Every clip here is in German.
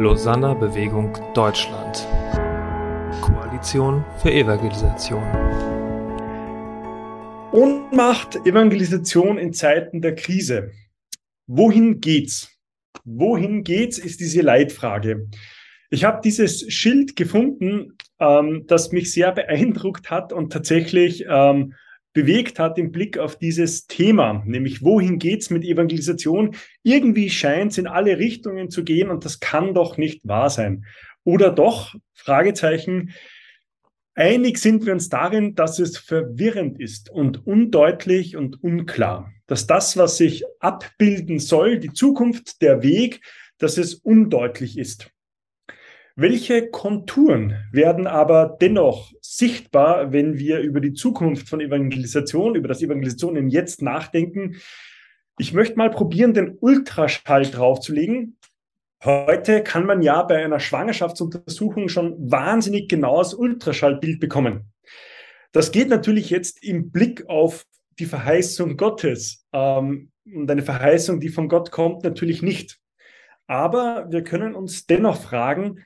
Lausanner Bewegung Deutschland. Koalition für Evangelisation. Ohnmacht, Evangelisation in Zeiten der Krise. Wohin geht's? Wohin geht's, ist diese Leitfrage. Ich habe dieses Schild gefunden, ähm, das mich sehr beeindruckt hat und tatsächlich ähm, bewegt hat im Blick auf dieses Thema, nämlich wohin geht's mit Evangelisation? Irgendwie scheint es in alle Richtungen zu gehen und das kann doch nicht wahr sein. Oder doch? Fragezeichen. Einig sind wir uns darin, dass es verwirrend ist und undeutlich und unklar. Dass das, was sich abbilden soll, die Zukunft, der Weg, dass es undeutlich ist. Welche Konturen werden aber dennoch sichtbar, wenn wir über die Zukunft von Evangelisation, über das Evangelisation im Jetzt nachdenken? Ich möchte mal probieren, den Ultraschall draufzulegen. Heute kann man ja bei einer Schwangerschaftsuntersuchung schon wahnsinnig genaues Ultraschallbild bekommen. Das geht natürlich jetzt im Blick auf die Verheißung Gottes. Ähm, und eine Verheißung, die von Gott kommt, natürlich nicht. Aber wir können uns dennoch fragen,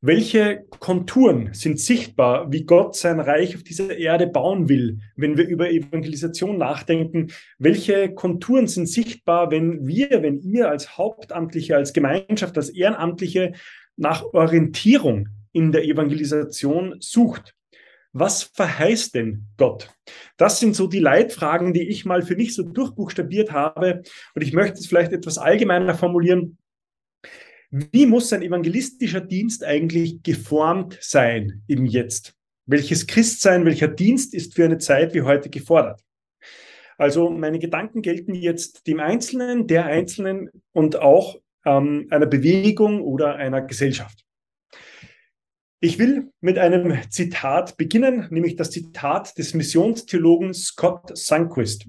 welche Konturen sind sichtbar, wie Gott sein Reich auf dieser Erde bauen will, wenn wir über Evangelisation nachdenken? Welche Konturen sind sichtbar, wenn wir, wenn ihr als Hauptamtliche, als Gemeinschaft, als Ehrenamtliche nach Orientierung in der Evangelisation sucht? Was verheißt denn Gott? Das sind so die Leitfragen, die ich mal für mich so durchbuchstabiert habe. Und ich möchte es vielleicht etwas allgemeiner formulieren. Wie muss ein evangelistischer Dienst eigentlich geformt sein im Jetzt? Welches Christsein, welcher Dienst ist für eine Zeit wie heute gefordert? Also meine Gedanken gelten jetzt dem Einzelnen, der Einzelnen und auch ähm, einer Bewegung oder einer Gesellschaft. Ich will mit einem Zitat beginnen, nämlich das Zitat des Missionstheologen Scott Sunquist.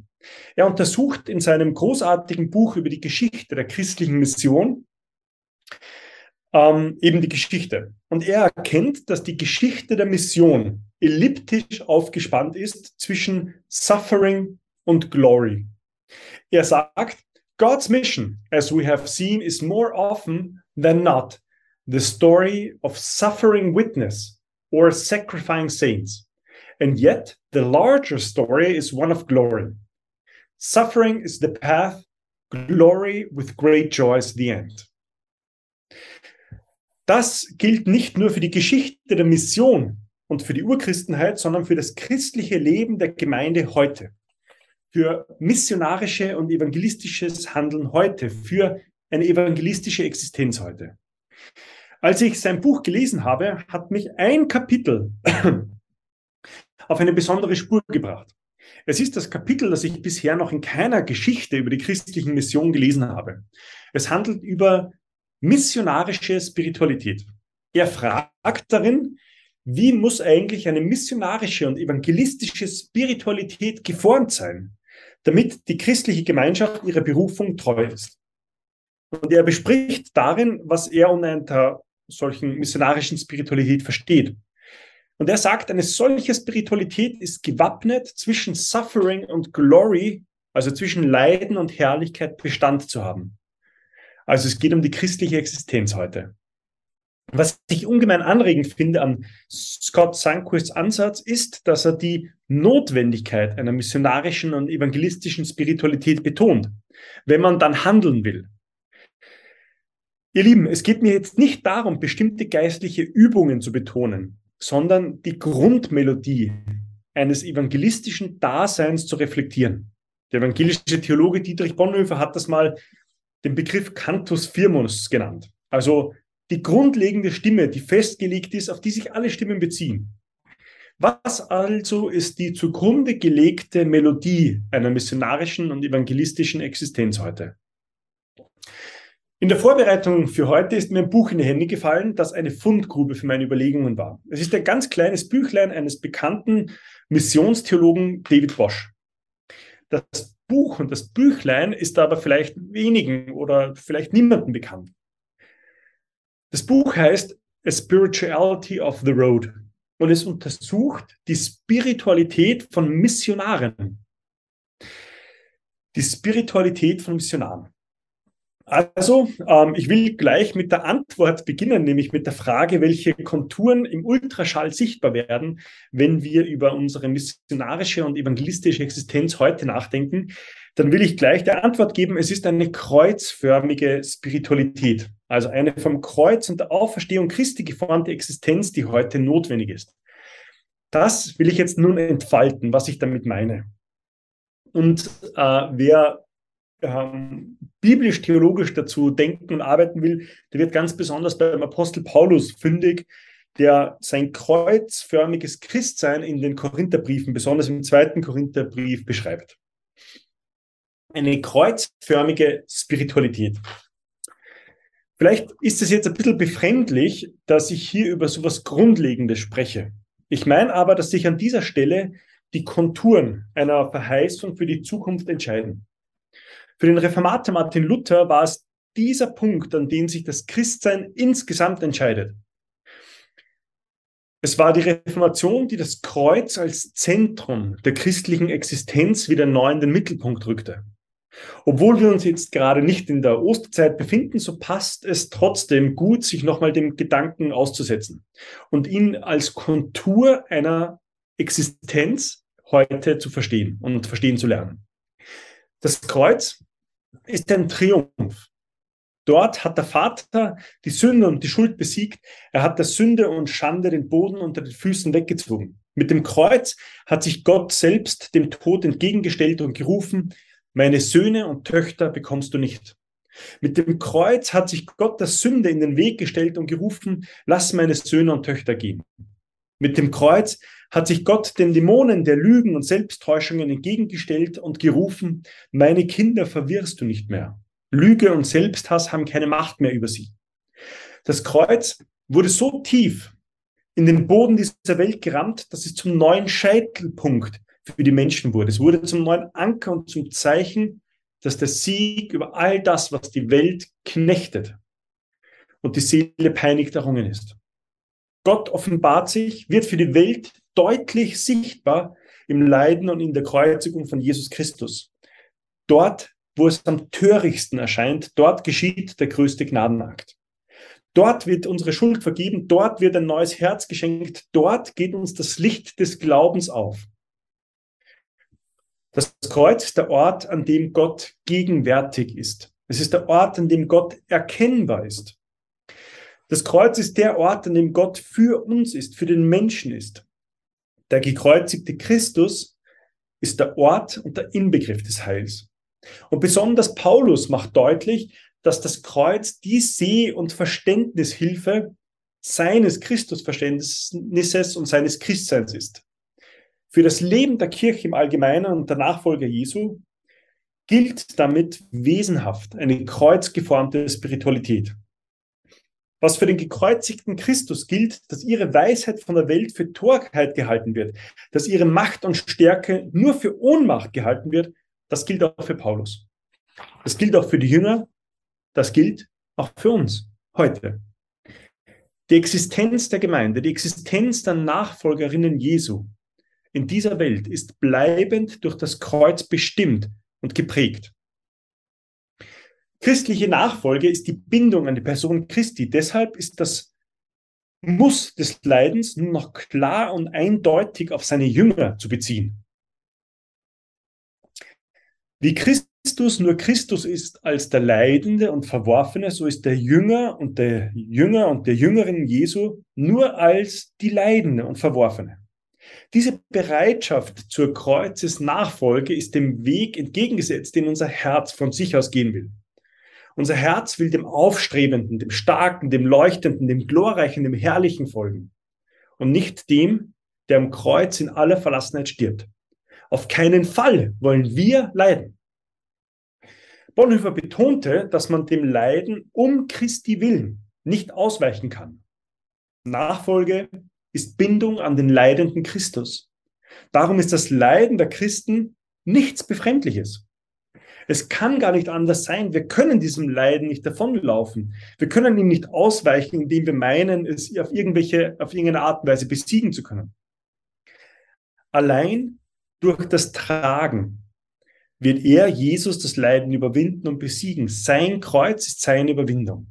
Er untersucht in seinem großartigen Buch über die Geschichte der christlichen Mission ähm, eben die Geschichte. Und er erkennt, dass die Geschichte der Mission elliptisch aufgespannt ist zwischen Suffering und Glory. Er sagt, God's mission, as we have seen, is more often than not the story of suffering witness or sacrificing saints. And yet, the larger story is one of glory. Suffering is the path, glory with great joy is the end. Das gilt nicht nur für die Geschichte der Mission und für die Urchristenheit, sondern für das christliche Leben der Gemeinde heute, für missionarische und evangelistisches Handeln heute, für eine evangelistische Existenz heute. Als ich sein Buch gelesen habe, hat mich ein Kapitel auf eine besondere Spur gebracht. Es ist das Kapitel, das ich bisher noch in keiner Geschichte über die christlichen Mission gelesen habe. Es handelt über missionarische Spiritualität. Er fragt darin, wie muss eigentlich eine missionarische und evangelistische Spiritualität geformt sein, damit die christliche Gemeinschaft ihrer Berufung treu ist. Und er bespricht darin, was er unter solchen missionarischen Spiritualität versteht. Und er sagt, eine solche Spiritualität ist gewappnet, zwischen Suffering und Glory, also zwischen Leiden und Herrlichkeit Bestand zu haben. Also es geht um die christliche Existenz heute. Was ich ungemein anregend finde an Scott Sunquists Ansatz ist, dass er die Notwendigkeit einer missionarischen und evangelistischen Spiritualität betont, wenn man dann handeln will. Ihr Lieben, es geht mir jetzt nicht darum, bestimmte geistliche Übungen zu betonen, sondern die Grundmelodie eines evangelistischen Daseins zu reflektieren. Der evangelische Theologe Dietrich Bonhoeffer hat das mal den Begriff Cantus Firmus genannt. Also die grundlegende Stimme, die festgelegt ist, auf die sich alle Stimmen beziehen. Was also ist die zugrunde gelegte Melodie einer missionarischen und evangelistischen Existenz heute? In der Vorbereitung für heute ist mir ein Buch in die Hände gefallen, das eine Fundgrube für meine Überlegungen war. Es ist ein ganz kleines Büchlein eines bekannten Missionstheologen David Bosch. Das Buch und das Büchlein ist aber vielleicht wenigen oder vielleicht niemandem bekannt. Das Buch heißt A Spirituality of the Road und es untersucht die Spiritualität von Missionaren. Die Spiritualität von Missionaren. Also, ähm, ich will gleich mit der Antwort beginnen, nämlich mit der Frage, welche Konturen im Ultraschall sichtbar werden, wenn wir über unsere missionarische und evangelistische Existenz heute nachdenken. Dann will ich gleich die Antwort geben, es ist eine kreuzförmige Spiritualität, also eine vom Kreuz und der Auferstehung Christi geformte Existenz, die heute notwendig ist. Das will ich jetzt nun entfalten, was ich damit meine. Und äh, wer ähm, biblisch-theologisch dazu denken und arbeiten will, der wird ganz besonders beim Apostel Paulus fündig, der sein kreuzförmiges Christsein in den Korintherbriefen, besonders im zweiten Korintherbrief, beschreibt. Eine kreuzförmige Spiritualität. Vielleicht ist es jetzt ein bisschen befremdlich, dass ich hier über so etwas Grundlegendes spreche. Ich meine aber, dass sich an dieser Stelle die Konturen einer Verheißung für die Zukunft entscheiden. Für den Reformator Martin Luther war es dieser Punkt, an dem sich das Christsein insgesamt entscheidet. Es war die Reformation, die das Kreuz als Zentrum der christlichen Existenz wieder neu in den Mittelpunkt rückte. Obwohl wir uns jetzt gerade nicht in der Osterzeit befinden, so passt es trotzdem gut, sich nochmal dem Gedanken auszusetzen und ihn als Kontur einer Existenz heute zu verstehen und verstehen zu lernen. Das Kreuz ist ein Triumph. Dort hat der Vater die Sünde und die Schuld besiegt. Er hat der Sünde und Schande den Boden unter den Füßen weggezogen. Mit dem Kreuz hat sich Gott selbst dem Tod entgegengestellt und gerufen, meine Söhne und Töchter bekommst du nicht. Mit dem Kreuz hat sich Gott der Sünde in den Weg gestellt und gerufen, lass meine Söhne und Töchter gehen. Mit dem Kreuz hat sich Gott den Dämonen der Lügen und Selbsttäuschungen entgegengestellt und gerufen, meine Kinder verwirrst du nicht mehr. Lüge und Selbsthass haben keine Macht mehr über sie. Das Kreuz wurde so tief in den Boden dieser Welt gerammt, dass es zum neuen Scheitelpunkt für die Menschen wurde. Es wurde zum neuen Anker und zum Zeichen, dass der Sieg über all das, was die Welt knechtet und die Seele peinigt errungen ist. Gott offenbart sich, wird für die Welt deutlich sichtbar im Leiden und in der Kreuzigung von Jesus Christus. Dort, wo es am törichtsten erscheint, dort geschieht der größte Gnadenakt. Dort wird unsere Schuld vergeben, dort wird ein neues Herz geschenkt, dort geht uns das Licht des Glaubens auf. Das Kreuz ist der Ort, an dem Gott gegenwärtig ist. Es ist der Ort, an dem Gott erkennbar ist. Das Kreuz ist der Ort, an dem Gott für uns ist, für den Menschen ist. Der gekreuzigte Christus ist der Ort und der Inbegriff des Heils. Und besonders Paulus macht deutlich, dass das Kreuz die Seh- und Verständnishilfe seines Christusverständnisses und seines Christseins ist. Für das Leben der Kirche im Allgemeinen und der Nachfolger Jesu gilt damit wesenhaft eine kreuzgeformte Spiritualität. Was für den gekreuzigten Christus gilt, dass ihre Weisheit von der Welt für Torheit gehalten wird, dass ihre Macht und Stärke nur für Ohnmacht gehalten wird, das gilt auch für Paulus. Das gilt auch für die Jünger, das gilt auch für uns heute. Die Existenz der Gemeinde, die Existenz der Nachfolgerinnen Jesu in dieser Welt ist bleibend durch das Kreuz bestimmt und geprägt. Christliche Nachfolge ist die Bindung an die Person Christi. Deshalb ist das Muss des Leidens nun noch klar und eindeutig auf seine Jünger zu beziehen. Wie Christus nur Christus ist als der Leidende und Verworfene, so ist der Jünger und der Jünger und der Jüngerin Jesu nur als die Leidende und Verworfene. Diese Bereitschaft zur Kreuzesnachfolge ist dem Weg entgegengesetzt, den unser Herz von sich aus gehen will. Unser Herz will dem Aufstrebenden, dem Starken, dem Leuchtenden, dem Glorreichen, dem Herrlichen folgen und nicht dem, der am Kreuz in aller Verlassenheit stirbt. Auf keinen Fall wollen wir leiden. Bonhoeffer betonte, dass man dem Leiden um Christi willen nicht ausweichen kann. Nachfolge ist Bindung an den leidenden Christus. Darum ist das Leiden der Christen nichts Befremdliches. Es kann gar nicht anders sein. Wir können diesem Leiden nicht davonlaufen. Wir können ihm nicht ausweichen, indem wir meinen, es auf irgendwelche, auf irgendeine Art und Weise besiegen zu können. Allein durch das Tragen wird er, Jesus, das Leiden überwinden und besiegen. Sein Kreuz ist seine Überwindung.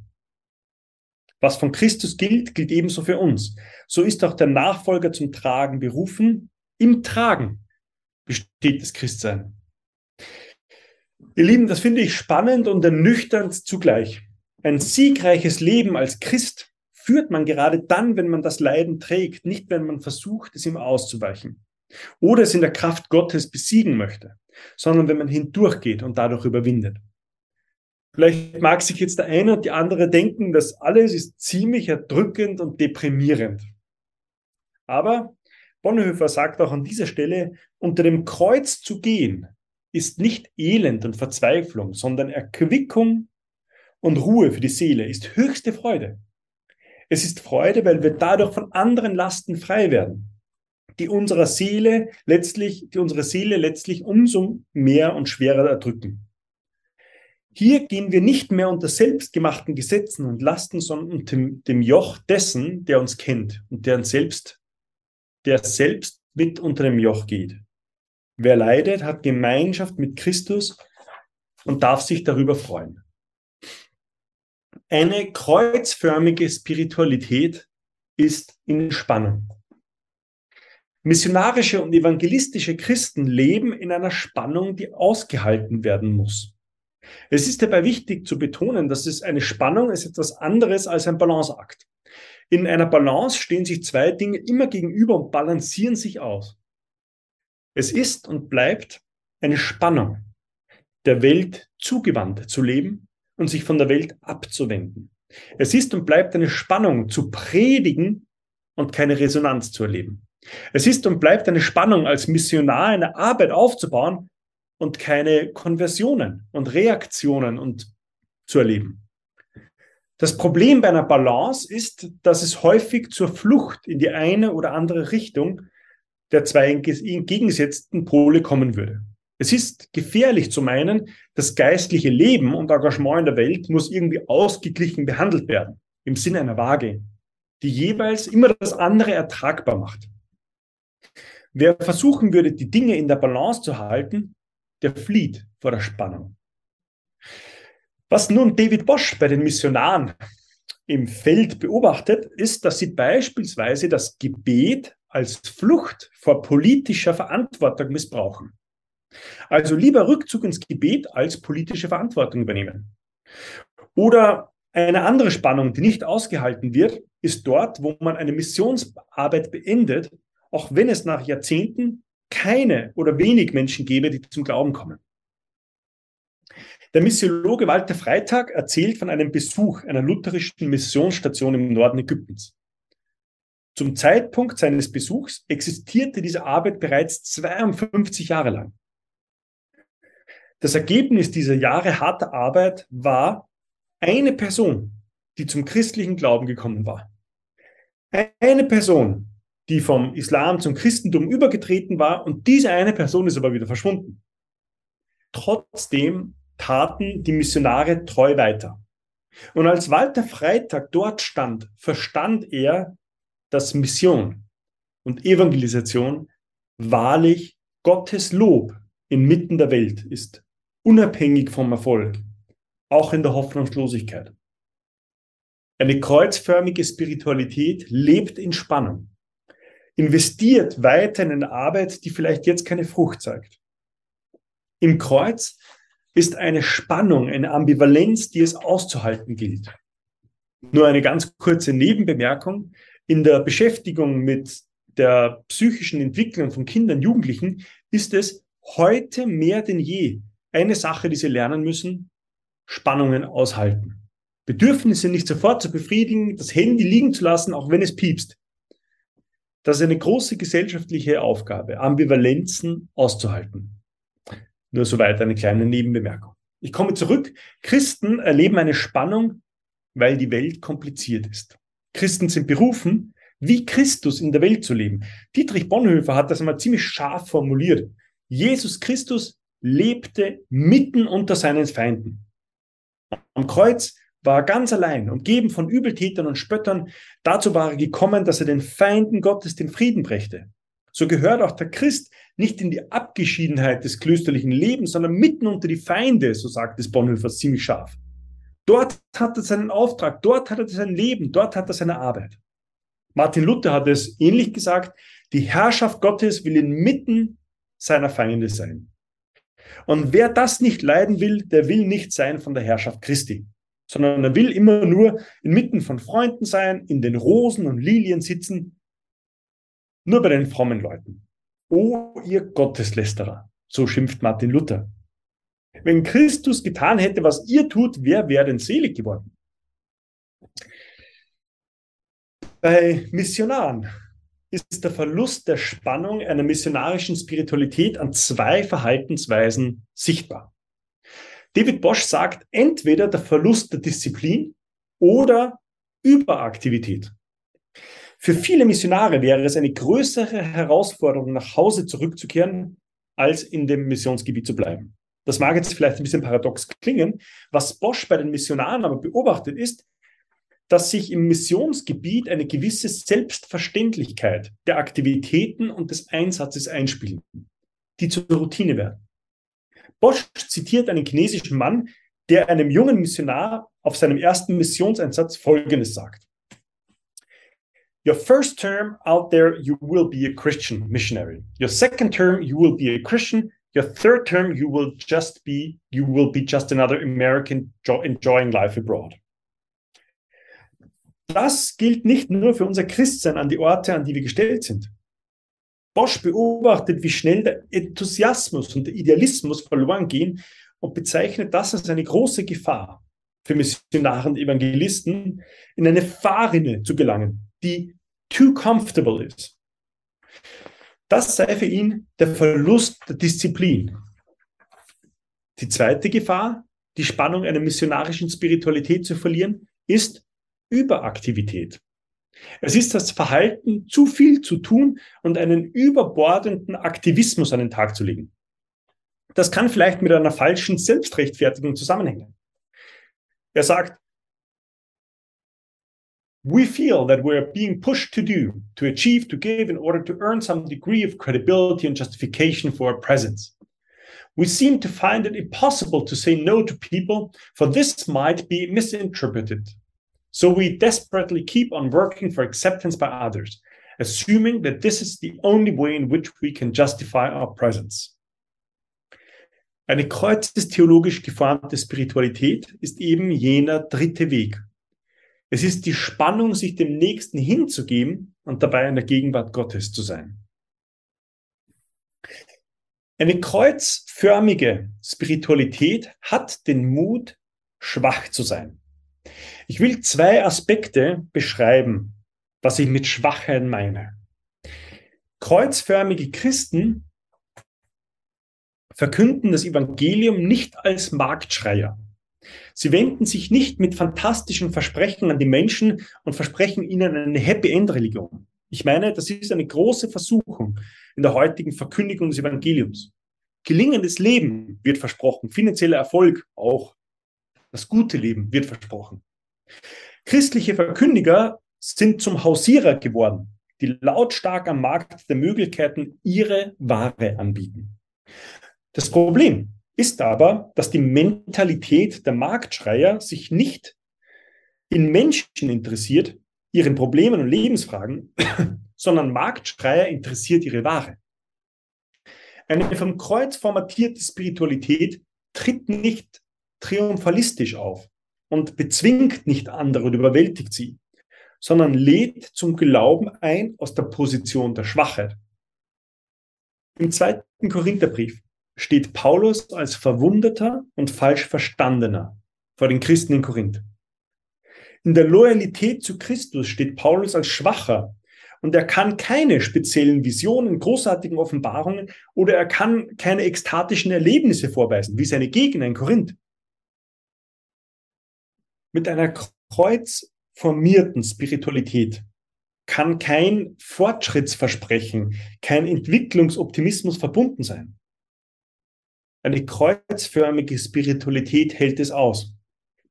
Was von Christus gilt, gilt ebenso für uns. So ist auch der Nachfolger zum Tragen berufen. Im Tragen besteht das Christsein. Ihr Lieben, das finde ich spannend und ernüchternd zugleich. Ein siegreiches Leben als Christ führt man gerade dann, wenn man das Leiden trägt, nicht wenn man versucht, es ihm auszuweichen oder es in der Kraft Gottes besiegen möchte, sondern wenn man hindurchgeht und dadurch überwindet. Vielleicht mag sich jetzt der eine und die andere denken, das alles ist ziemlich erdrückend und deprimierend. Aber Bonhoeffer sagt auch an dieser Stelle, unter dem Kreuz zu gehen ist nicht Elend und Verzweiflung, sondern Erquickung und Ruhe für die Seele, ist höchste Freude. Es ist Freude, weil wir dadurch von anderen Lasten frei werden, die unserer Seele letztlich, die unsere Seele letztlich umso mehr und schwerer erdrücken. Hier gehen wir nicht mehr unter selbstgemachten Gesetzen und Lasten, sondern unter dem Joch dessen, der uns kennt und der uns selbst, der selbst mit unter dem Joch geht. Wer leidet, hat Gemeinschaft mit Christus und darf sich darüber freuen. Eine kreuzförmige Spiritualität ist in Spannung. Missionarische und evangelistische Christen leben in einer Spannung, die ausgehalten werden muss. Es ist dabei wichtig zu betonen, dass es eine Spannung ist etwas anderes als ein Balanceakt. In einer Balance stehen sich zwei Dinge immer gegenüber und balancieren sich aus. Es ist und bleibt eine Spannung, der Welt zugewandt zu leben und sich von der Welt abzuwenden. Es ist und bleibt eine Spannung zu predigen und keine Resonanz zu erleben. Es ist und bleibt eine Spannung als Missionar eine Arbeit aufzubauen und keine Konversionen und Reaktionen und zu erleben. Das Problem bei einer Balance ist, dass es häufig zur Flucht in die eine oder andere Richtung der zwei entgegengesetzten Pole kommen würde. Es ist gefährlich zu meinen, das geistliche Leben und Engagement in der Welt muss irgendwie ausgeglichen behandelt werden, im Sinne einer Waage, die jeweils immer das andere ertragbar macht. Wer versuchen würde, die Dinge in der Balance zu halten, der flieht vor der Spannung. Was nun David Bosch bei den Missionaren im Feld beobachtet, ist, dass sie beispielsweise das Gebet als Flucht vor politischer Verantwortung missbrauchen. Also lieber Rückzug ins Gebet als politische Verantwortung übernehmen. Oder eine andere Spannung, die nicht ausgehalten wird, ist dort, wo man eine Missionsarbeit beendet, auch wenn es nach Jahrzehnten keine oder wenig Menschen gäbe, die zum Glauben kommen. Der Missiologe Walter Freitag erzählt von einem Besuch einer lutherischen Missionsstation im Norden Ägyptens. Zum Zeitpunkt seines Besuchs existierte diese Arbeit bereits 52 Jahre lang. Das Ergebnis dieser Jahre harter Arbeit war eine Person, die zum christlichen Glauben gekommen war. Eine Person, die vom Islam zum Christentum übergetreten war und diese eine Person ist aber wieder verschwunden. Trotzdem taten die Missionare treu weiter. Und als Walter Freitag dort stand, verstand er, dass Mission und Evangelisation wahrlich Gottes Lob inmitten der Welt ist, unabhängig vom Erfolg, auch in der Hoffnungslosigkeit. Eine kreuzförmige Spiritualität lebt in Spannung investiert weiter in eine Arbeit, die vielleicht jetzt keine Frucht zeigt. Im Kreuz ist eine Spannung, eine Ambivalenz, die es auszuhalten gilt. Nur eine ganz kurze Nebenbemerkung. In der Beschäftigung mit der psychischen Entwicklung von Kindern, Jugendlichen ist es heute mehr denn je eine Sache, die sie lernen müssen, Spannungen aushalten. Bedürfnisse nicht sofort zu befriedigen, das Handy liegen zu lassen, auch wenn es piepst. Das ist eine große gesellschaftliche Aufgabe, Ambivalenzen auszuhalten. Nur soweit eine kleine Nebenbemerkung. Ich komme zurück. Christen erleben eine Spannung, weil die Welt kompliziert ist. Christen sind berufen, wie Christus in der Welt zu leben. Dietrich Bonhoeffer hat das einmal ziemlich scharf formuliert. Jesus Christus lebte mitten unter seinen Feinden. Am Kreuz war ganz allein, umgeben von Übeltätern und Spöttern. Dazu war er gekommen, dass er den Feinden Gottes den Frieden brächte. so gehört auch der Christ nicht in die Abgeschiedenheit des klösterlichen Lebens, sondern mitten unter die Feinde, so sagt es Bonhoeffer ziemlich scharf. Dort hat er seinen Auftrag, dort hat er sein Leben, dort hat er seine Arbeit. Martin Luther hat es ähnlich gesagt, die Herrschaft Gottes will inmitten seiner Feinde sein. Und wer das nicht leiden will, der will nicht sein von der Herrschaft Christi, sondern er will immer nur inmitten von Freunden sein, in den Rosen und Lilien sitzen, nur bei den frommen Leuten. O ihr Gotteslästerer, so schimpft Martin Luther. Wenn Christus getan hätte, was ihr tut, wer wäre denn selig geworden? Bei Missionaren ist der Verlust der Spannung einer missionarischen Spiritualität an zwei Verhaltensweisen sichtbar. David Bosch sagt, entweder der Verlust der Disziplin oder Überaktivität. Für viele Missionare wäre es eine größere Herausforderung, nach Hause zurückzukehren, als in dem Missionsgebiet zu bleiben. Das mag jetzt vielleicht ein bisschen paradox klingen. Was Bosch bei den Missionaren aber beobachtet ist, dass sich im Missionsgebiet eine gewisse Selbstverständlichkeit der Aktivitäten und des Einsatzes einspielen, die zur Routine werden. Bosch zitiert einen chinesischen Mann, der einem jungen Missionar auf seinem ersten Missionseinsatz Folgendes sagt. Your first term out there, you will be a Christian missionary. Your second term, you will be a Christian. Your third term, you will just be, you will be just another American enjoying life abroad das gilt nicht nur für unser Christsein an die Orte, an die wir gestellt sind. Bosch beobachtet, wie schnell der Enthusiasmus und der Idealismus verloren gehen und bezeichnet das als eine große Gefahr für Missionare und Evangelisten, in eine Fahrrinne zu gelangen, die too comfortable ist. Das sei für ihn der Verlust der Disziplin. Die zweite Gefahr, die Spannung einer missionarischen Spiritualität zu verlieren, ist Überaktivität. Es ist das Verhalten, zu viel zu tun und einen überbordenden Aktivismus an den Tag zu legen. Das kann vielleicht mit einer falschen Selbstrechtfertigung zusammenhängen. Er sagt, We feel that we are being pushed to do, to achieve, to give in order to earn some degree of credibility and justification for our presence. We seem to find it impossible to say no to people, for this might be misinterpreted So we desperately keep on working for acceptance by others, assuming that this is the only way in which we can justify our presence. Eine kreuzestheologisch geformte Spiritualität ist eben jener dritte Weg. Es ist die Spannung, sich dem Nächsten hinzugeben und dabei in der Gegenwart Gottes zu sein. Eine kreuzförmige Spiritualität hat den Mut, schwach zu sein. Ich will zwei Aspekte beschreiben, was ich mit Schwachheit meine. Kreuzförmige Christen verkünden das Evangelium nicht als Marktschreier. Sie wenden sich nicht mit fantastischen Versprechen an die Menschen und versprechen ihnen eine Happy End Religion. Ich meine, das ist eine große Versuchung in der heutigen Verkündigung des Evangeliums. Gelingendes Leben wird versprochen, finanzieller Erfolg auch. Das gute Leben wird versprochen. Christliche Verkündiger sind zum Hausierer geworden, die lautstark am Markt der Möglichkeiten ihre Ware anbieten. Das Problem ist aber, dass die Mentalität der Marktschreier sich nicht in Menschen interessiert, ihren Problemen und Lebensfragen, sondern Marktschreier interessiert ihre Ware. Eine vom Kreuz formatierte Spiritualität tritt nicht triumphalistisch auf, und bezwingt nicht andere und überwältigt sie, sondern lädt zum Glauben ein aus der Position der Schwachheit. Im zweiten Korintherbrief steht Paulus als Verwundeter und falsch Verstandener vor den Christen in Korinth. In der Loyalität zu Christus steht Paulus als Schwacher und er kann keine speziellen Visionen, großartigen Offenbarungen oder er kann keine ekstatischen Erlebnisse vorweisen, wie seine Gegner in Korinth mit einer kreuzformierten Spiritualität kann kein Fortschrittsversprechen, kein Entwicklungsoptimismus verbunden sein. Eine kreuzförmige Spiritualität hält es aus,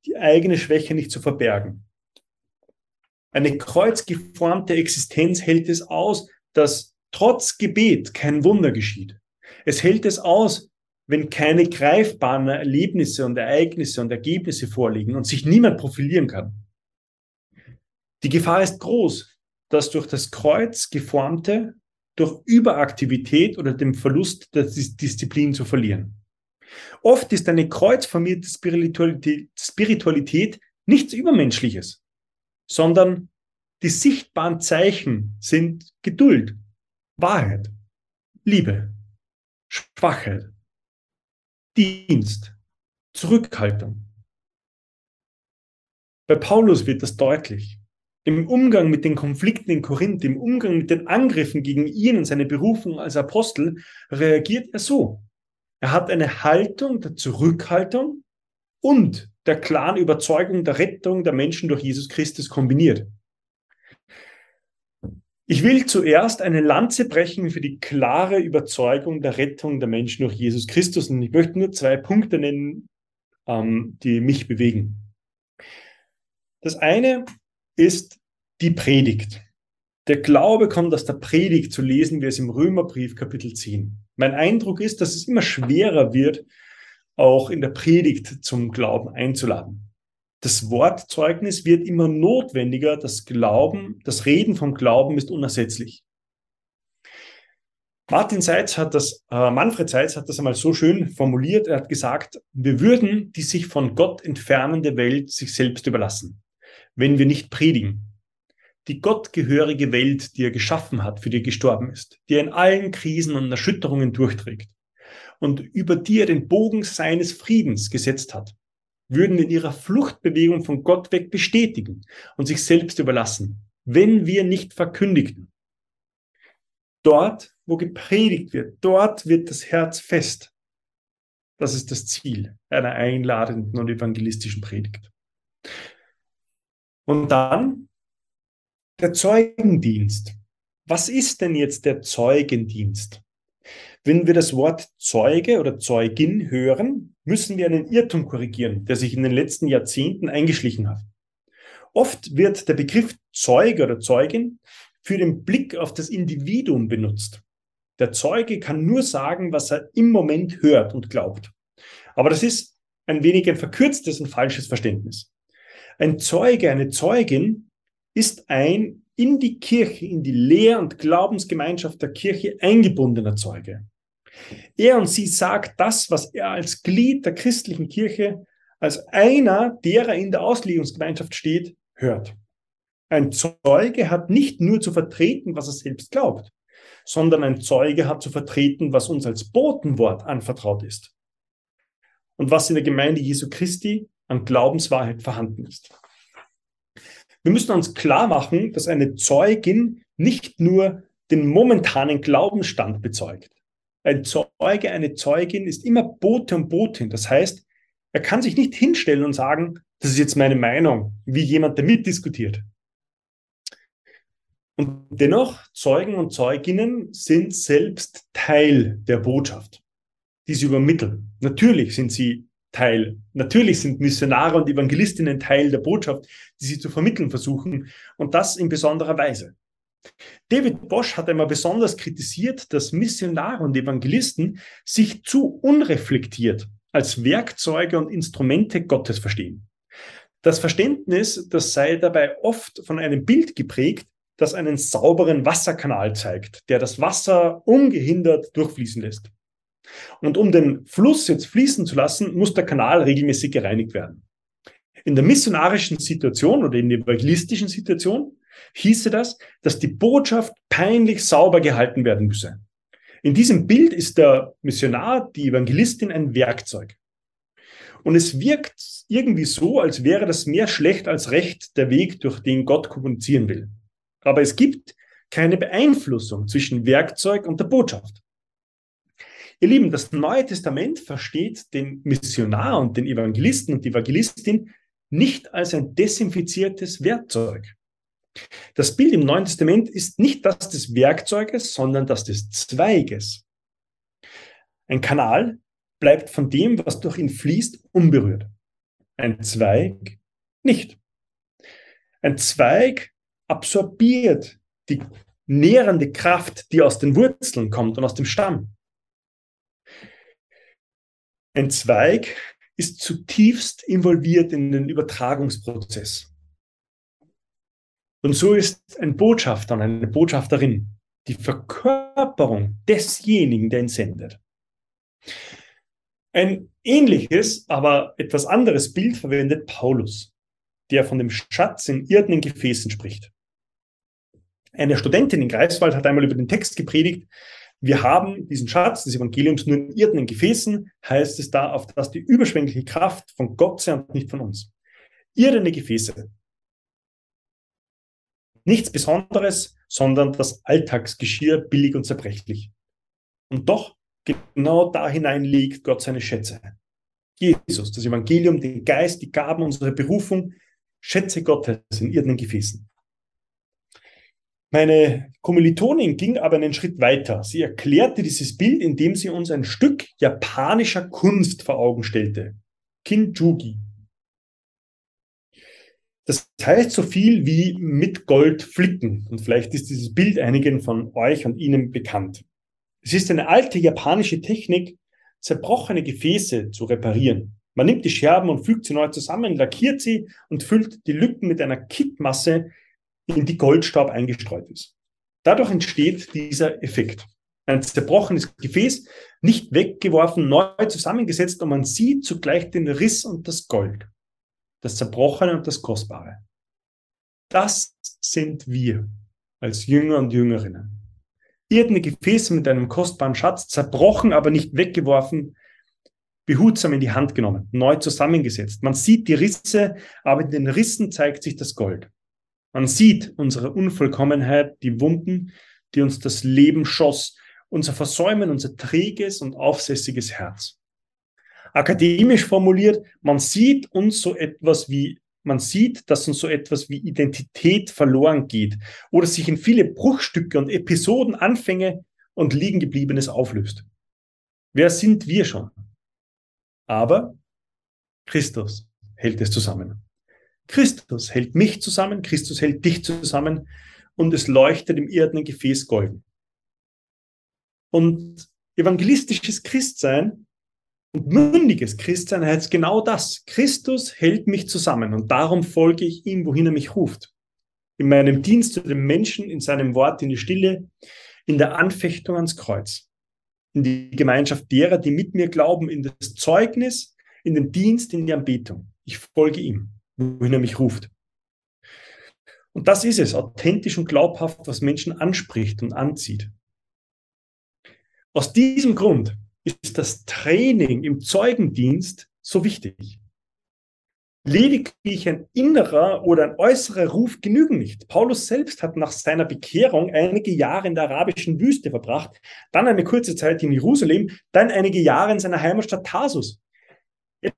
die eigene Schwäche nicht zu verbergen. Eine kreuzgeformte Existenz hält es aus, dass trotz Gebet kein Wunder geschieht. Es hält es aus, wenn keine greifbaren Erlebnisse und Ereignisse und Ergebnisse vorliegen und sich niemand profilieren kann. Die Gefahr ist groß, dass durch das Kreuz geformte durch Überaktivität oder dem Verlust der Disziplin zu verlieren. Oft ist eine kreuzformierte Spiritualität, Spiritualität nichts Übermenschliches, sondern die sichtbaren Zeichen sind Geduld, Wahrheit, Liebe, Schwachheit, Dienst, Zurückhaltung. Bei Paulus wird das deutlich. Im Umgang mit den Konflikten in Korinth, im Umgang mit den Angriffen gegen ihn und seine Berufung als Apostel, reagiert er so. Er hat eine Haltung der Zurückhaltung und der klaren Überzeugung der Rettung der Menschen durch Jesus Christus kombiniert. Ich will zuerst eine Lanze brechen für die klare Überzeugung der Rettung der Menschen durch Jesus Christus. Und ich möchte nur zwei Punkte nennen, ähm, die mich bewegen. Das eine ist die Predigt. Der Glaube kommt aus der Predigt zu lesen, wie es im Römerbrief Kapitel 10. Mein Eindruck ist, dass es immer schwerer wird, auch in der Predigt zum Glauben einzuladen das Wortzeugnis wird immer notwendiger. Das Glauben, das Reden vom Glauben ist unersetzlich. Martin Seitz hat das, äh, Manfred Seitz hat das einmal so schön formuliert. Er hat gesagt, wir würden die sich von Gott entfernende Welt sich selbst überlassen, wenn wir nicht predigen. Die gottgehörige Welt, die er geschaffen hat, für die er gestorben ist, die er in allen Krisen und Erschütterungen durchträgt und über die er den Bogen seines Friedens gesetzt hat würden in ihrer Fluchtbewegung von Gott weg bestätigen und sich selbst überlassen, wenn wir nicht verkündigten. Dort, wo gepredigt wird, dort wird das Herz fest. Das ist das Ziel einer einladenden und evangelistischen Predigt. Und dann der Zeugendienst. Was ist denn jetzt der Zeugendienst? Wenn wir das Wort Zeuge oder Zeugin hören, müssen wir einen Irrtum korrigieren, der sich in den letzten Jahrzehnten eingeschlichen hat. Oft wird der Begriff Zeuge oder Zeugin für den Blick auf das Individuum benutzt. Der Zeuge kann nur sagen, was er im Moment hört und glaubt. Aber das ist ein wenig ein verkürztes und falsches Verständnis. Ein Zeuge, eine Zeugin ist ein in die Kirche, in die Lehr- und Glaubensgemeinschaft der Kirche eingebundener Zeuge. Er und sie sagt das, was er als Glied der christlichen Kirche, als einer, derer in der Auslegungsgemeinschaft steht, hört. Ein Zeuge hat nicht nur zu vertreten, was er selbst glaubt, sondern ein Zeuge hat zu vertreten, was uns als Botenwort anvertraut ist und was in der Gemeinde Jesu Christi an Glaubenswahrheit vorhanden ist. Wir müssen uns klar machen, dass eine Zeugin nicht nur den momentanen Glaubensstand bezeugt, ein Zeuge, eine Zeugin ist immer Bote und Botin. Das heißt, er kann sich nicht hinstellen und sagen, das ist jetzt meine Meinung, wie jemand, der mitdiskutiert. Und dennoch, Zeugen und Zeuginnen sind selbst Teil der Botschaft, die sie übermitteln. Natürlich sind sie Teil, natürlich sind Missionare und Evangelistinnen Teil der Botschaft, die sie zu vermitteln versuchen, und das in besonderer Weise. David Bosch hat einmal besonders kritisiert, dass Missionare und Evangelisten sich zu unreflektiert als Werkzeuge und Instrumente Gottes verstehen. Das Verständnis, das sei dabei oft von einem Bild geprägt, das einen sauberen Wasserkanal zeigt, der das Wasser ungehindert durchfließen lässt. Und um den Fluss jetzt fließen zu lassen, muss der Kanal regelmäßig gereinigt werden. In der missionarischen Situation oder in der evangelistischen Situation hieße das, dass die Botschaft peinlich sauber gehalten werden müsse. In diesem Bild ist der Missionar, die Evangelistin ein Werkzeug. Und es wirkt irgendwie so, als wäre das mehr schlecht als recht der Weg, durch den Gott kommunizieren will. Aber es gibt keine Beeinflussung zwischen Werkzeug und der Botschaft. Ihr Lieben, das Neue Testament versteht den Missionar und den Evangelisten und die Evangelistin nicht als ein desinfiziertes Werkzeug. Das Bild im Neuen Testament ist nicht das des Werkzeuges, sondern das des Zweiges. Ein Kanal bleibt von dem, was durch ihn fließt, unberührt. Ein Zweig nicht. Ein Zweig absorbiert die nährende Kraft, die aus den Wurzeln kommt und aus dem Stamm. Ein Zweig ist zutiefst involviert in den Übertragungsprozess. Und so ist ein Botschafter und eine Botschafterin die Verkörperung desjenigen, der ihn sendet. Ein ähnliches, aber etwas anderes Bild verwendet Paulus, der von dem Schatz in irdenen Gefäßen spricht. Eine Studentin in Greifswald hat einmal über den Text gepredigt, wir haben diesen Schatz des Evangeliums nur in irdenen Gefäßen, heißt es da, auf dass die überschwängliche Kraft von Gott sei und nicht von uns. Irdene Gefäße. Nichts Besonderes, sondern das Alltagsgeschirr billig und zerbrechlich. Und doch, genau da hinein liegt Gott seine Schätze. Jesus, das Evangelium, den Geist, die Gaben, unsere Berufung, Schätze Gottes in irdenen Gefäßen. Meine Kommilitonin ging aber einen Schritt weiter. Sie erklärte dieses Bild, indem sie uns ein Stück japanischer Kunst vor Augen stellte. Kinjugi. Das heißt so viel wie mit Gold flicken. Und vielleicht ist dieses Bild einigen von euch und Ihnen bekannt. Es ist eine alte japanische Technik, zerbrochene Gefäße zu reparieren. Man nimmt die Scherben und fügt sie neu zusammen, lackiert sie und füllt die Lücken mit einer Kittmasse, in die Goldstaub eingestreut ist. Dadurch entsteht dieser Effekt. Ein zerbrochenes Gefäß, nicht weggeworfen, neu zusammengesetzt und man sieht zugleich den Riss und das Gold, das Zerbrochene und das Kostbare. Das sind wir als Jünger und Jüngerinnen. Irdene Gefäße mit einem kostbaren Schatz, zerbrochen, aber nicht weggeworfen, behutsam in die Hand genommen, neu zusammengesetzt. Man sieht die Risse, aber in den Rissen zeigt sich das Gold. Man sieht unsere Unvollkommenheit, die Wunden, die uns das Leben schoss, unser Versäumen, unser träges und aufsässiges Herz. Akademisch formuliert, man sieht uns so etwas wie, man sieht, dass uns so etwas wie Identität verloren geht oder sich in viele Bruchstücke und Episoden, Anfänge und Liegengebliebenes auflöst. Wer sind wir schon? Aber Christus hält es zusammen. Christus hält mich zusammen, Christus hält dich zusammen und es leuchtet im irdenen Gefäß golden. Und evangelistisches Christsein und mündiges Christsein heißt genau das. Christus hält mich zusammen und darum folge ich ihm, wohin er mich ruft. In meinem Dienst zu den Menschen, in seinem Wort in die Stille, in der Anfechtung ans Kreuz, in die Gemeinschaft derer, die mit mir glauben, in das Zeugnis, in den Dienst, in die Anbetung. Ich folge ihm wohin er mich ruft. Und das ist es, authentisch und glaubhaft, was Menschen anspricht und anzieht. Aus diesem Grund ist das Training im Zeugendienst so wichtig. Lediglich ein innerer oder ein äußerer Ruf genügen nicht. Paulus selbst hat nach seiner Bekehrung einige Jahre in der arabischen Wüste verbracht, dann eine kurze Zeit in Jerusalem, dann einige Jahre in seiner Heimatstadt Tarsus.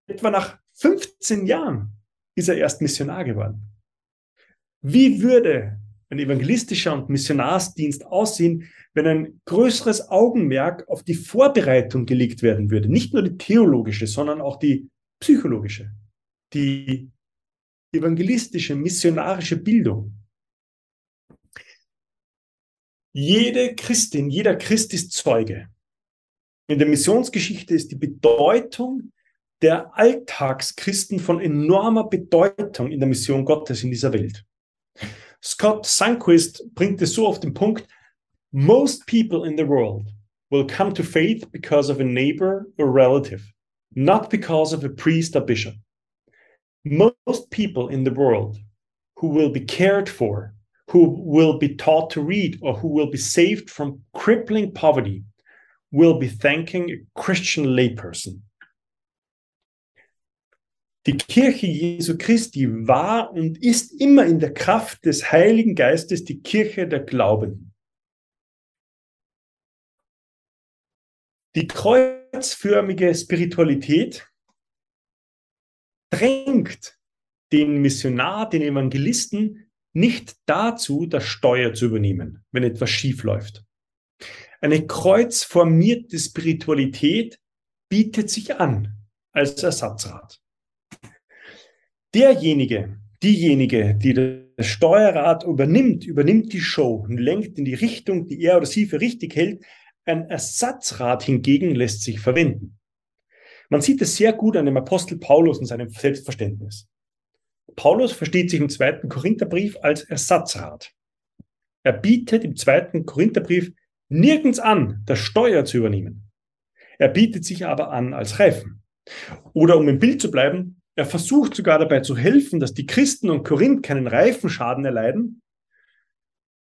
Etwa nach 15 Jahren ist er erst Missionar geworden. Wie würde ein evangelistischer und Missionarsdienst aussehen, wenn ein größeres Augenmerk auf die Vorbereitung gelegt werden würde? Nicht nur die theologische, sondern auch die psychologische, die evangelistische, missionarische Bildung. Jede Christin, jeder Christ ist Zeuge. In der Missionsgeschichte ist die Bedeutung der Alltagschristen von enormer Bedeutung in der Mission Gottes in dieser Welt. Scott Sunquist bringt es so auf den Punkt, most people in the world will come to faith because of a neighbor or relative, not because of a priest or bishop. Most people in the world who will be cared for, who will be taught to read, or who will be saved from crippling poverty will be thanking a Christian layperson Die Kirche Jesu Christi war und ist immer in der Kraft des Heiligen Geistes die Kirche der Glaubenden. Die kreuzförmige Spiritualität drängt den Missionar, den Evangelisten nicht dazu, das Steuer zu übernehmen, wenn etwas schief läuft. Eine kreuzformierte Spiritualität bietet sich an als Ersatzrat. Derjenige, Diejenige, die das Steuerrad übernimmt, übernimmt die Show und lenkt in die Richtung, die er oder sie für richtig hält. Ein Ersatzrad hingegen lässt sich verwenden. Man sieht es sehr gut an dem Apostel Paulus und seinem Selbstverständnis. Paulus versteht sich im zweiten Korintherbrief als Ersatzrad. Er bietet im zweiten Korintherbrief nirgends an, das Steuer zu übernehmen. Er bietet sich aber an als Reifen. Oder um im Bild zu bleiben, er versucht sogar dabei zu helfen, dass die Christen und Korinth keinen Reifenschaden erleiden.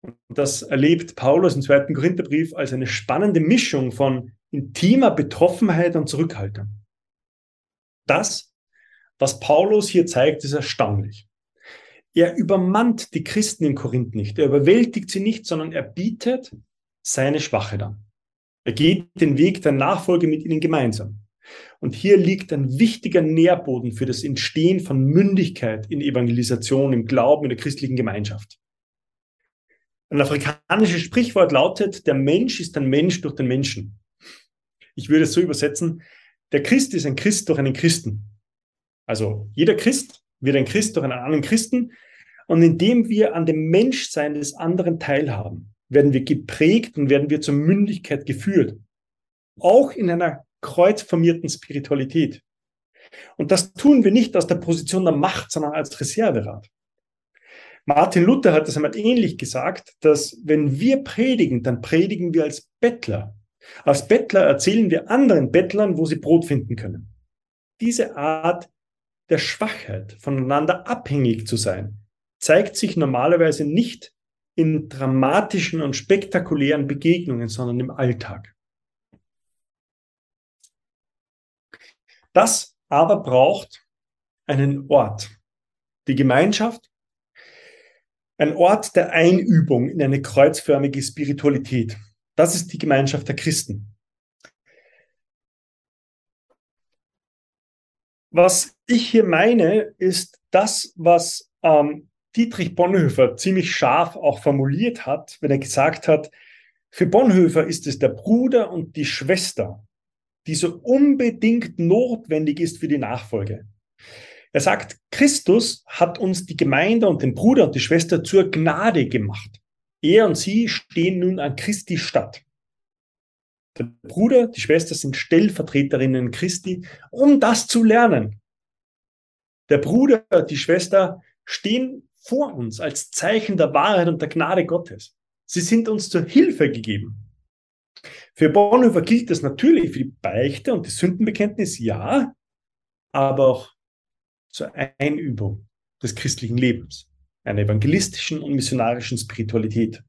Und das erlebt Paulus im zweiten Korintherbrief als eine spannende Mischung von intimer Betroffenheit und Zurückhaltung. Das, was Paulus hier zeigt, ist erstaunlich. Er übermannt die Christen in Korinth nicht, er überwältigt sie nicht, sondern er bietet seine Schwache dann. Er geht den Weg der Nachfolge mit ihnen gemeinsam. Und hier liegt ein wichtiger Nährboden für das Entstehen von Mündigkeit in Evangelisation, im Glauben, in der christlichen Gemeinschaft. Ein afrikanisches Sprichwort lautet, der Mensch ist ein Mensch durch den Menschen. Ich würde es so übersetzen, der Christ ist ein Christ durch einen Christen. Also jeder Christ wird ein Christ durch einen anderen Christen. Und indem wir an dem Menschsein des anderen teilhaben, werden wir geprägt und werden wir zur Mündigkeit geführt. Auch in einer kreuzformierten Spiritualität. Und das tun wir nicht aus der Position der Macht, sondern als Reserverat. Martin Luther hat das einmal ähnlich gesagt, dass wenn wir predigen, dann predigen wir als Bettler. Als Bettler erzählen wir anderen Bettlern, wo sie Brot finden können. Diese Art der Schwachheit, voneinander abhängig zu sein, zeigt sich normalerweise nicht in dramatischen und spektakulären Begegnungen, sondern im Alltag. Das aber braucht einen Ort, die Gemeinschaft, ein Ort der Einübung in eine kreuzförmige Spiritualität. Das ist die Gemeinschaft der Christen. Was ich hier meine, ist das, was ähm, Dietrich Bonhoeffer ziemlich scharf auch formuliert hat, wenn er gesagt hat, für Bonhoeffer ist es der Bruder und die Schwester, die so unbedingt notwendig ist für die Nachfolge. Er sagt, Christus hat uns die Gemeinde und den Bruder und die Schwester zur Gnade gemacht. Er und sie stehen nun an Christi Stadt. Der Bruder, die Schwester sind Stellvertreterinnen Christi, um das zu lernen. Der Bruder, die Schwester stehen vor uns als Zeichen der Wahrheit und der Gnade Gottes. Sie sind uns zur Hilfe gegeben. Für Bonhoeffer gilt das natürlich für die Beichte und die Sündenbekenntnis, ja, aber auch zur Einübung des christlichen Lebens, einer evangelistischen und missionarischen Spiritualität.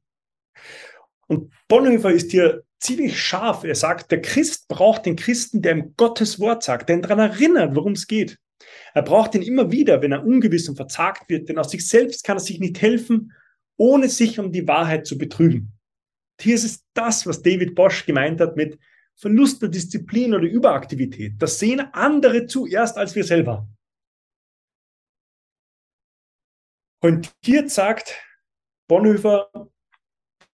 Und Bonhoeffer ist hier ziemlich scharf. Er sagt, der Christ braucht den Christen, der ihm Gottes Wort sagt, der ihn daran erinnert, worum es geht. Er braucht ihn immer wieder, wenn er ungewiss und verzagt wird, denn aus sich selbst kann er sich nicht helfen, ohne sich um die Wahrheit zu betrügen. Hier ist es das, was David Bosch gemeint hat mit Verlust der Disziplin oder Überaktivität. Das sehen andere zuerst als wir selber. Und hier sagt Bonhoeffer,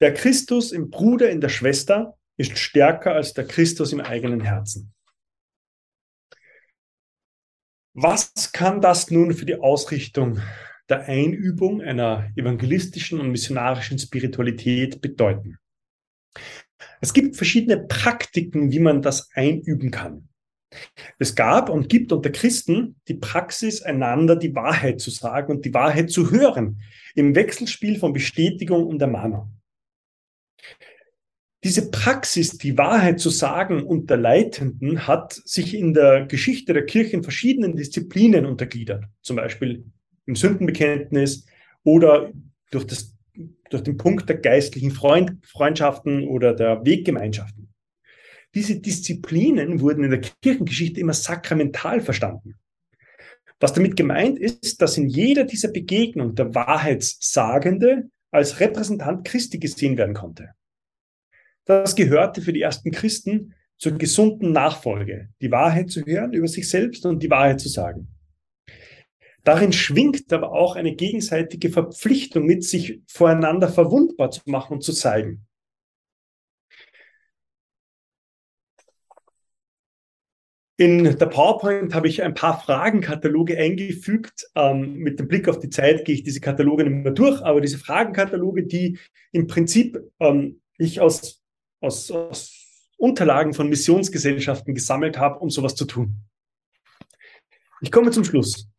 der Christus im Bruder, in der Schwester ist stärker als der Christus im eigenen Herzen. Was kann das nun für die Ausrichtung der Einübung einer evangelistischen und missionarischen Spiritualität bedeuten? Es gibt verschiedene Praktiken, wie man das einüben kann. Es gab und gibt unter Christen die Praxis, einander die Wahrheit zu sagen und die Wahrheit zu hören, im Wechselspiel von Bestätigung und Ermahnung. Diese Praxis, die Wahrheit zu sagen unter Leitenden, hat sich in der Geschichte der Kirche in verschiedenen Disziplinen untergliedert. Zum Beispiel im Sündenbekenntnis oder durch, das, durch den Punkt der geistlichen Freund, Freundschaften oder der Weggemeinschaften. Diese Disziplinen wurden in der Kirchengeschichte immer sakramental verstanden. Was damit gemeint ist, dass in jeder dieser Begegnung der Wahrheitssagende als Repräsentant Christi gesehen werden konnte. Das gehörte für die ersten Christen zur gesunden Nachfolge, die Wahrheit zu hören über sich selbst und die Wahrheit zu sagen. Darin schwingt aber auch eine gegenseitige Verpflichtung mit, sich voreinander verwundbar zu machen und zu zeigen. In der PowerPoint habe ich ein paar Fragenkataloge eingefügt. Ähm, mit dem Blick auf die Zeit gehe ich diese Kataloge nicht mehr durch, aber diese Fragenkataloge, die im Prinzip ähm, ich aus, aus, aus Unterlagen von Missionsgesellschaften gesammelt habe, um sowas zu tun. Ich komme zum Schluss.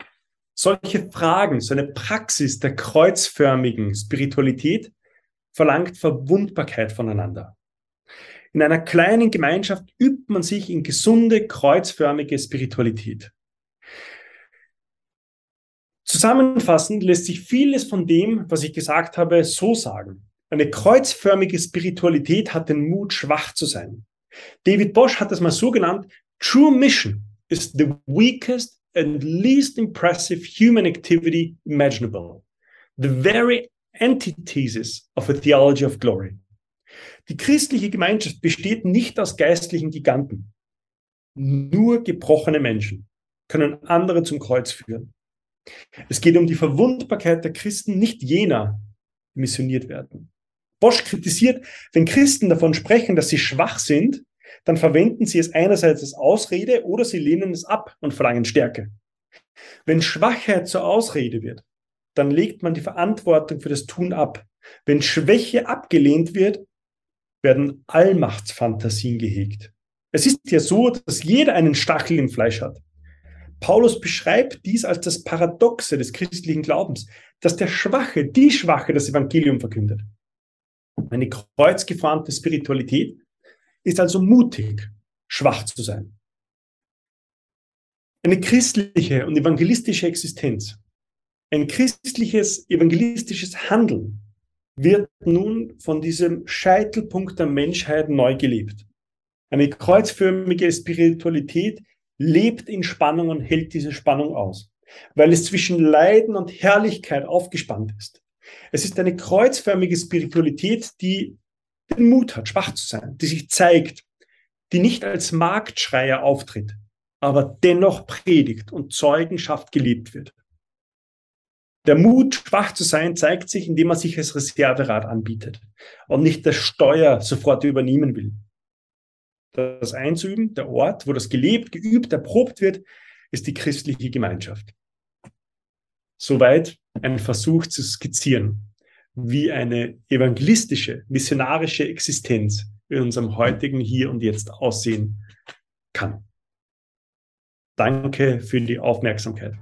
Solche Fragen, so eine Praxis der kreuzförmigen Spiritualität verlangt Verwundbarkeit voneinander. In einer kleinen Gemeinschaft übt man sich in gesunde, kreuzförmige Spiritualität. Zusammenfassend lässt sich vieles von dem, was ich gesagt habe, so sagen. Eine kreuzförmige Spiritualität hat den Mut, schwach zu sein. David Bosch hat das mal so genannt, True Mission is the weakest and least impressive human activity imaginable. The very antithesis of a theology of glory. Die christliche Gemeinschaft besteht nicht aus geistlichen Giganten. Nur gebrochene Menschen können andere zum Kreuz führen. Es geht um die Verwundbarkeit der Christen, nicht jener, die missioniert werden. Bosch kritisiert, wenn Christen davon sprechen, dass sie schwach sind, dann verwenden sie es einerseits als Ausrede oder sie lehnen es ab und verlangen Stärke. Wenn Schwachheit zur Ausrede wird, dann legt man die Verantwortung für das Tun ab. Wenn Schwäche abgelehnt wird, werden Allmachtsfantasien gehegt. Es ist ja so, dass jeder einen Stachel im Fleisch hat. Paulus beschreibt dies als das Paradoxe des christlichen Glaubens, dass der Schwache, die Schwache das Evangelium verkündet. Eine kreuzgefahrene Spiritualität ist also mutig, schwach zu sein. Eine christliche und evangelistische Existenz, ein christliches evangelistisches Handeln wird nun von diesem Scheitelpunkt der Menschheit neu gelebt. Eine kreuzförmige Spiritualität lebt in Spannung und hält diese Spannung aus, weil es zwischen Leiden und Herrlichkeit aufgespannt ist. Es ist eine kreuzförmige Spiritualität, die den Mut hat, schwach zu sein, die sich zeigt, die nicht als Marktschreier auftritt, aber dennoch predigt und Zeugenschaft gelebt wird. Der Mut, schwach zu sein, zeigt sich, indem man sich als Reserverad anbietet und nicht das Steuer sofort übernehmen will. Das einzuüben, der Ort, wo das gelebt, geübt, erprobt wird, ist die christliche Gemeinschaft. Soweit ein Versuch zu skizzieren, wie eine evangelistische, missionarische Existenz in unserem heutigen Hier und Jetzt aussehen kann. Danke für die Aufmerksamkeit.